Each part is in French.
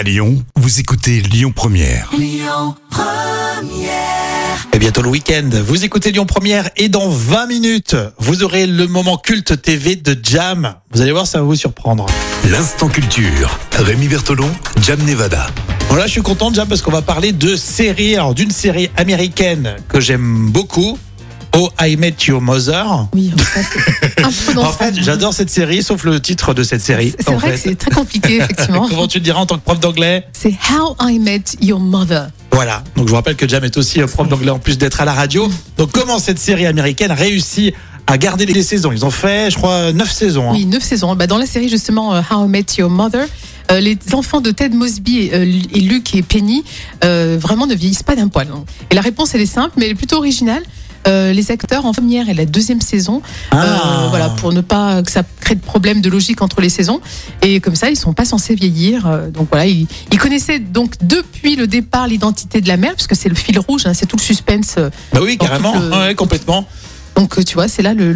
À Lyon, vous écoutez Lyon Première. Et bientôt le week-end, vous écoutez Lyon Première et dans 20 minutes, vous aurez le moment culte TV de Jam. Vous allez voir, ça va vous surprendre. L'instant culture. Rémi Bertolon, Jam Nevada. Voilà, je suis content Jam parce qu'on va parler de série, alors d'une série américaine que j'aime beaucoup. Oh, I Met Your Mother. Oui, ça c'est un peu dans En fait, j'adore cette série, sauf le titre de cette série. C'est vrai fait. que c'est très compliqué, effectivement. Comment tu le diras en tant que prof d'anglais? C'est How I Met Your Mother. Voilà. Donc je vous rappelle que Jam est aussi euh, prof d'anglais en plus d'être à la radio. Donc comment cette série américaine réussit à garder les saisons? Ils ont fait, je crois, neuf saisons. hein. Oui, neuf saisons. Bah, dans la série, justement, euh, How I Met Your Mother, euh, les enfants de Ted Mosby euh, et Luke et Penny euh, vraiment ne vieillissent pas d'un poil. hein. Et la réponse, elle est simple, mais elle est plutôt originale. Euh, les acteurs en première et la deuxième saison, Ah. euh, voilà, pour ne pas que ça crée de problèmes de logique entre les saisons. Et comme ça, ils sont pas censés vieillir. Euh, donc voilà, ils, ils connaissaient donc depuis le départ l'identité de la mère, puisque c'est le fil rouge, hein, c'est tout le suspense. Bah oui, carrément. tout le- Ouais, complètement. Donc tu vois, c'est là le,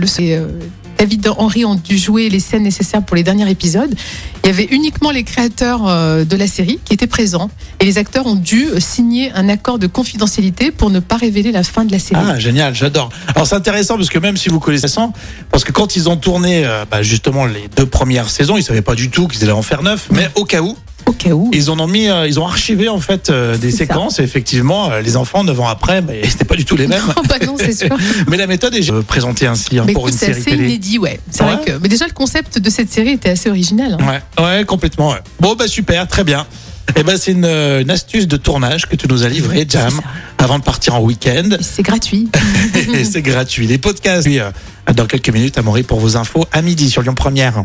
David Henry ont dû jouer les scènes nécessaires pour les derniers épisodes. Il y avait uniquement les créateurs euh, de la série qui étaient présents et les acteurs ont dû euh, signer un accord de confidentialité pour ne pas révéler la fin de la série. Ah, génial, j'adore. Alors c'est intéressant parce que même si vous connaissez ça, parce que quand ils ont tourné euh, bah, justement les deux premières saisons, ils savaient pas du tout qu'ils allaient en faire neuf, mais au cas où, Au cas où. ils en ont mis, euh, ils ont archivé en fait euh, des ça. séquences et effectivement euh, les enfants neuf ans après, bah, c'était pas du tout les mêmes. Oh, bah non, c'est sûr. mais la méthode est euh, présentée ainsi hein, pour une c'est série assez télé. inédit, ouais. C'est Ouais. vrai que. Mais déjà, le concept de cette série était assez original. hein. Ouais, ouais, complètement. ouais. Bon, bah super, très bien. Et ben c'est une, euh, une astuce de tournage que tu nous as livré, Jam, avant de partir en week-end. C'est gratuit. C'est gratuit. Les podcasts, oui, euh, dans quelques minutes, Amaury, pour vos infos à midi sur Lyon Première.